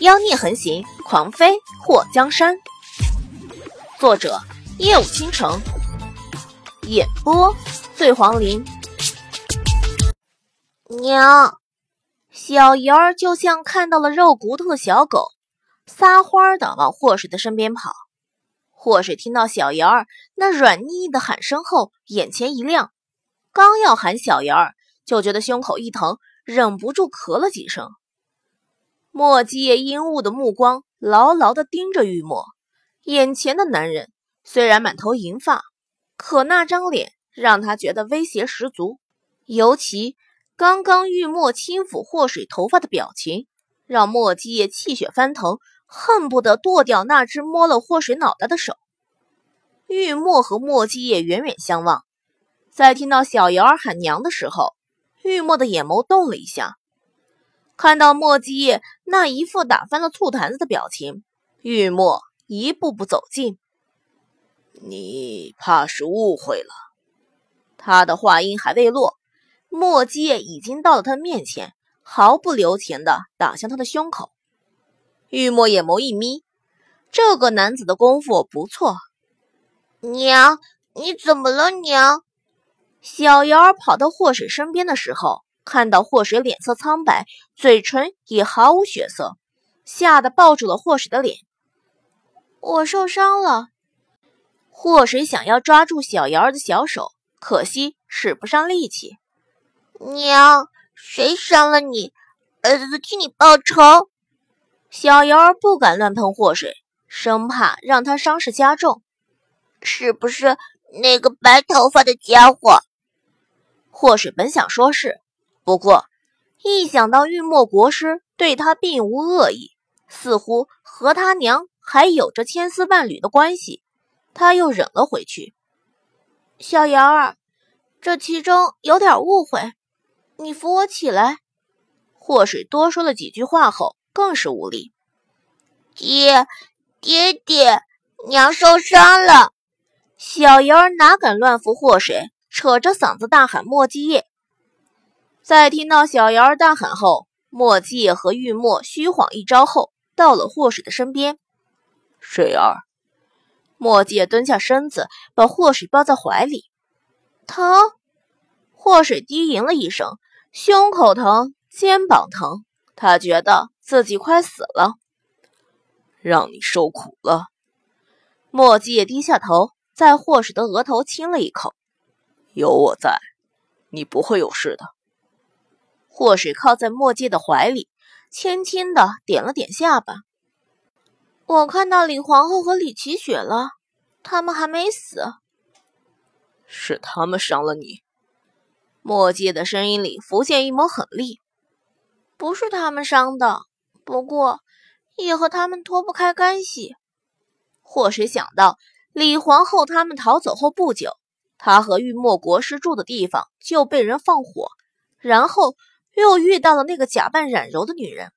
妖孽横行，狂飞祸江山。作者：夜舞倾城，演播：醉黄林。娘，小瑶儿就像看到了肉骨头的小狗，撒欢的往祸水的身边跑。祸水听到小瑶儿那软腻腻的喊声后，眼前一亮，刚要喊小瑶儿，就觉得胸口一疼，忍不住咳了几声。莫基叶阴雾的目光牢牢地盯着玉墨，眼前的男人虽然满头银发，可那张脸让他觉得威胁十足。尤其刚刚玉墨轻抚祸水头发的表情，让莫基叶气血翻腾，恨不得剁掉那只摸了祸水脑袋的手。玉墨和莫基叶远远相望，在听到小瑶儿喊娘的时候，玉墨的眼眸动了一下。看到莫基叶那一副打翻了醋坛子的表情，玉墨一步步走近。你怕是误会了。他的话音还未落，莫基叶已经到了他面前，毫不留情地打向他的胸口。玉墨眼眸一眯，这个男子的功夫不错。娘，你怎么了？娘，小瑶儿跑到祸水身边的时候。看到祸水脸色苍白，嘴唇也毫无血色，吓得抱住了祸水的脸。我受伤了。祸水想要抓住小瑶儿的小手，可惜使不上力气。娘，谁伤了你？儿子替你报仇。小瑶儿不敢乱碰祸水，生怕让他伤势加重。是不是那个白头发的家伙？祸水本想说是。不过，一想到玉墨国师对他并无恶意，似乎和他娘还有着千丝万缕的关系，他又忍了回去。小瑶儿，这其中有点误会，你扶我起来。祸水多说了几句话后，更是无力。爹，爹爹，娘受伤了。小瑶儿哪敢乱扶祸水，扯着嗓子大喊：“莫基叶！”在听到小瑶儿大喊后，墨迹和玉墨虚晃一招后，到了祸水的身边。水儿，莫季叶蹲下身子，把祸水抱在怀里。疼，祸水低吟了一声，胸口疼，肩膀疼，他觉得自己快死了。让你受苦了。莫季叶低下头，在祸水的额头亲了一口。有我在，你不会有事的。祸水靠在墨界的怀里，轻轻的点了点下巴。我看到李皇后和李奇雪了，他们还没死。是他们伤了你。墨界的声音里浮现一抹狠厉。不是他们伤的，不过也和他们脱不开干系。祸水想到李皇后他们逃走后不久，他和玉墨国师住的地方就被人放火，然后。又遇到了那个假扮冉柔的女人，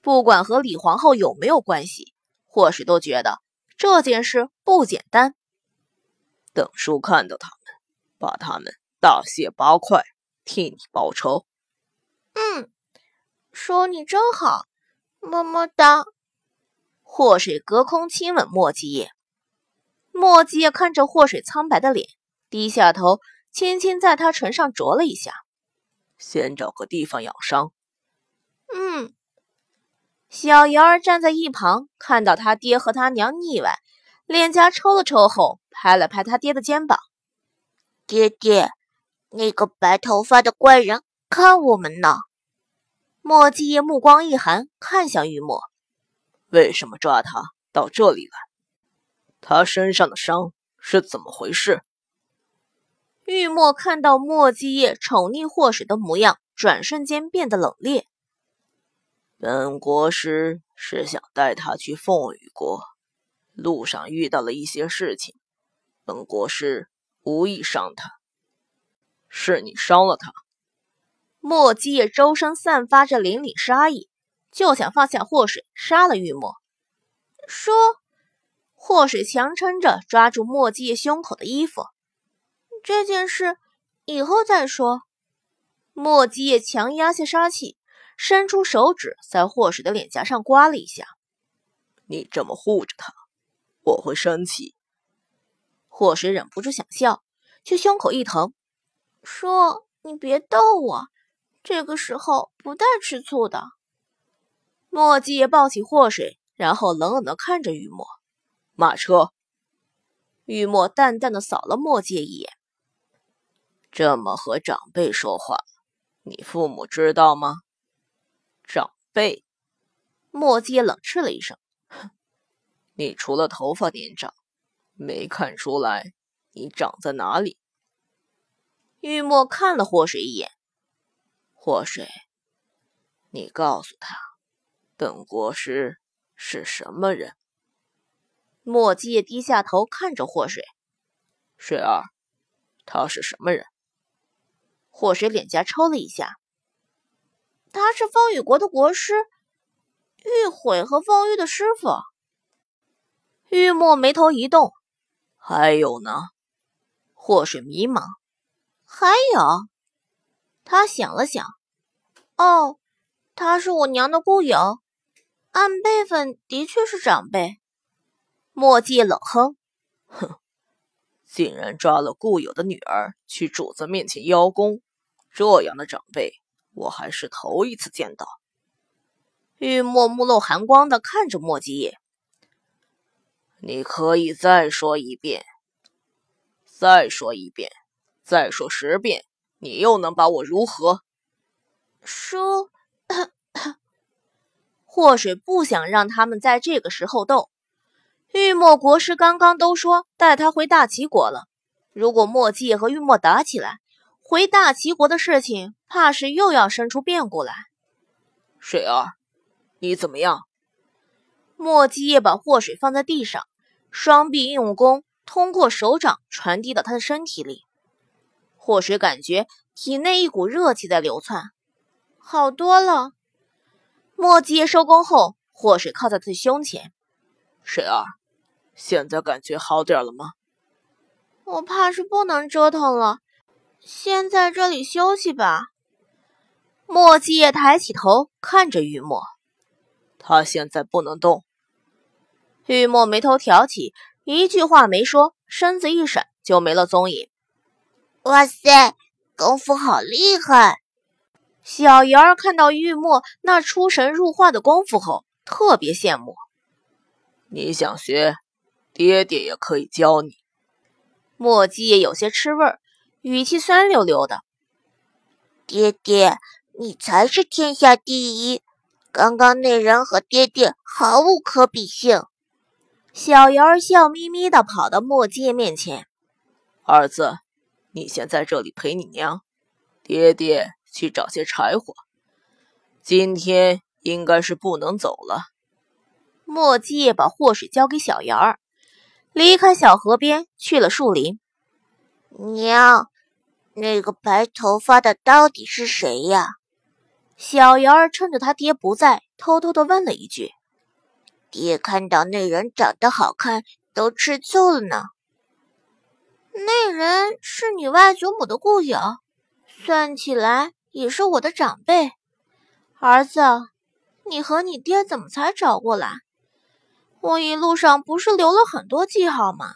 不管和李皇后有没有关系，祸水都觉得这件事不简单。等叔看到他们，把他们大卸八块，替你报仇。嗯，叔你真好，么么哒。祸水隔空亲吻莫季叶，莫季叶看着祸水苍白的脸，低下头，轻轻在他唇上啄了一下。先找个地方养伤。嗯，小瑶儿站在一旁，看到他爹和他娘腻歪，脸颊抽了抽后，拍了拍他爹的肩膀：“爹爹，那个白头发的怪人看我们呢。”莫季夜目光一寒，看向玉墨：“为什么抓他到这里来？他身上的伤是怎么回事？”玉墨看到墨迹叶宠溺祸水的模样，转瞬间变得冷冽。本国师是想带他去凤羽国，路上遇到了一些事情，本国师无意伤他。是你伤了他。墨迹叶周身散发着凛凛杀意，就想放下祸水，杀了玉墨。说，祸水强撑着抓住墨迹叶胸口的衣服。这件事以后再说。莫基也强压下杀气，伸出手指在祸水的脸颊上刮了一下。你这么护着他，我会生气。祸水忍不住想笑，却胸口一疼，说：“你别逗我，这个时候不带吃醋的。”墨迹也抱起祸水，然后冷冷的看着玉墨。马车。玉墨淡淡的扫了墨界一眼。这么和长辈说话，你父母知道吗？长辈，墨迹冷斥了一声：“哼，你除了头发年长，没看出来你长在哪里。”玉墨看了祸水一眼：“祸水，你告诉他，本国师是什么人？”墨迹低下头看着祸水，水儿，他是什么人？祸水脸颊抽了一下，他是风雨国的国师，玉悔和风玉的师傅。玉墨眉头一动，还有呢？祸水迷茫，还有？他想了想，哦，他是我娘的故友，按辈分的确是长辈。墨迹冷哼：“哼，竟然抓了故友的女儿去主子面前邀功，这样的长辈我还是头一次见到。”玉墨目露寒光的看着墨迹：“你可以再说一遍，再说一遍，再说十遍，你又能把我如何？”说，祸水不想让他们在这个时候斗。玉墨国师刚刚都说带他回大齐国了，如果墨迹和玉墨打起来，回大齐国的事情怕是又要生出变故来。水儿，你怎么样？墨迹也把祸水放在地上，双臂用功，通过手掌传递到他的身体里。祸水感觉体内一股热气在流窜，好多了。墨迹收工后，祸水靠在他的胸前，水儿。现在感觉好点了吗？我怕是不能折腾了，先在这里休息吧。墨迹也抬起头看着玉墨，他现在不能动。玉墨眉头挑起，一句话没说，身子一闪就没了踪影。哇塞，功夫好厉害！小鱼儿看到玉墨那出神入化的功夫后，特别羡慕。你想学？爹爹也可以教你。墨迹也有些吃味儿，语气酸溜溜的：“爹爹，你才是天下第一！刚刚那人和爹爹毫无可比性。”小瑶儿笑眯眯的跑到墨迹面前：“儿子，你先在这里陪你娘，爹爹去找些柴火。今天应该是不能走了。”墨迹把祸水交给小瑶儿。离开小河边，去了树林。娘，那个白头发的到底是谁呀？小瑶儿趁着他爹不在，偷偷的问了一句。爹看到那人长得好看，都吃醋了呢。那人是你外祖母的故友，算起来也是我的长辈。儿子，你和你爹怎么才找过来？我一路上不是留了很多记号吗？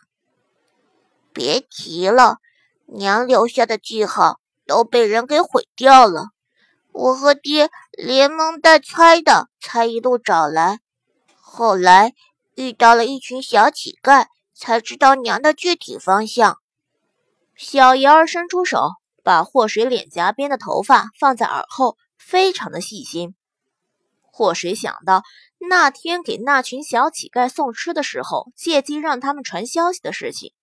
别提了，娘留下的记号都被人给毁掉了。我和爹连蒙带猜的才一路找来，后来遇到了一群小乞丐，才知道娘的具体方向。小瑶儿伸出手，把祸水脸颊边的头发放在耳后，非常的细心。祸水想到。那天给那群小乞丐送吃的时候，借机让他们传消息的事情，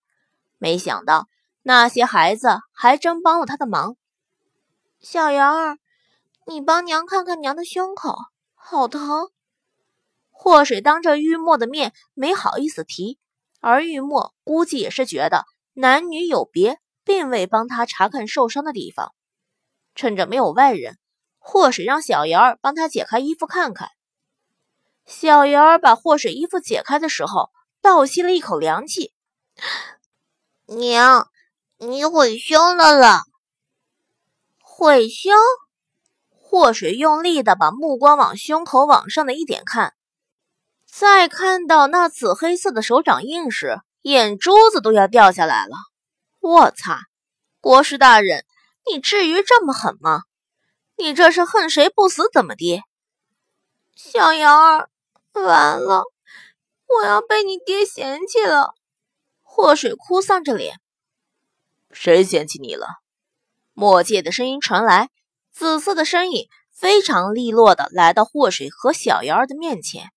没想到那些孩子还真帮了他的忙。小瑶儿，你帮娘看看娘的胸口，好疼。祸水当着玉墨的面没好意思提，而玉墨估计也是觉得男女有别，并未帮他查看受伤的地方。趁着没有外人，祸水让小瑶儿帮他解开衣服看看。小瑶儿把祸水衣服解开的时候，倒吸了一口凉气。娘，你毁胸了了？毁胸？祸水用力的把目光往胸口往上的一点看，再看到那紫黑色的手掌印时，眼珠子都要掉下来了。我擦！国师大人，你至于这么狠吗？你这是恨谁不死怎么的？小瑶儿，完了，我要被你爹嫌弃了。祸水哭丧着脸。谁嫌弃你了？墨界的声音传来，紫色的身影非常利落的来到祸水和小妖儿的面前。